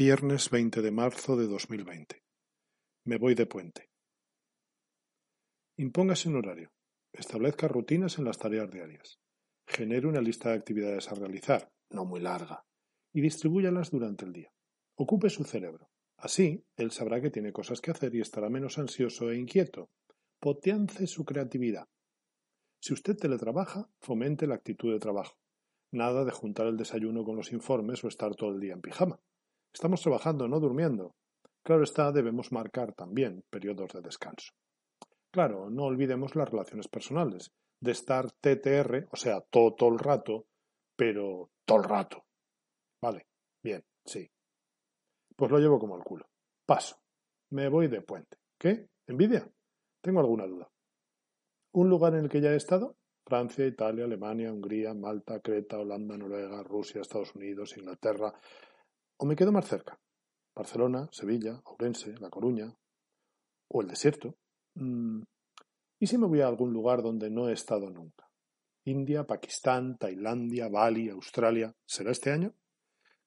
Viernes 20 de marzo de 2020. Me voy de puente. Impóngase un horario. Establezca rutinas en las tareas diarias. Genere una lista de actividades a realizar, no muy larga, y distribúyalas durante el día. Ocupe su cerebro. Así, él sabrá que tiene cosas que hacer y estará menos ansioso e inquieto. Potencie su creatividad. Si usted teletrabaja, fomente la actitud de trabajo. Nada de juntar el desayuno con los informes o estar todo el día en pijama. Estamos trabajando, no durmiendo. Claro está, debemos marcar también periodos de descanso. Claro, no olvidemos las relaciones personales, de estar TTR, o sea, todo, todo el rato, pero todo el rato. Vale, bien, sí. Pues lo llevo como el culo. Paso. Me voy de puente. ¿Qué? ¿Envidia? Tengo alguna duda. ¿Un lugar en el que ya he estado? Francia, Italia, Alemania, Hungría, Malta, Creta, Holanda, Noruega, Rusia, Estados Unidos, Inglaterra. ¿O me quedo más cerca? Barcelona, Sevilla, Ourense, La Coruña. ¿O el desierto? Mm, ¿Y si me voy a algún lugar donde no he estado nunca? India, Pakistán, Tailandia, Bali, Australia. ¿Será este año?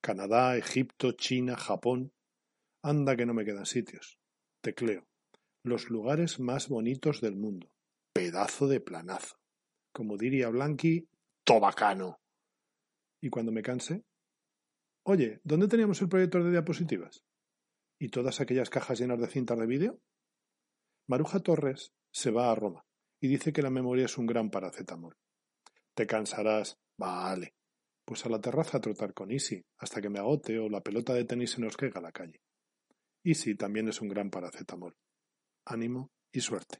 Canadá, Egipto, China, Japón. Anda que no me quedan sitios. Tecleo. Los lugares más bonitos del mundo. Pedazo de planazo. Como diría Blanqui, tobacano. ¿Y cuando me canse? Oye, ¿dónde teníamos el proyector de diapositivas? ¿Y todas aquellas cajas llenas de cintas de vídeo? Maruja Torres se va a Roma y dice que la memoria es un gran paracetamol. Te cansarás. Vale. Pues a la terraza a trotar con Easy, hasta que me agote o la pelota de tenis se nos caiga a la calle. Easy también es un gran paracetamol. Ánimo y suerte.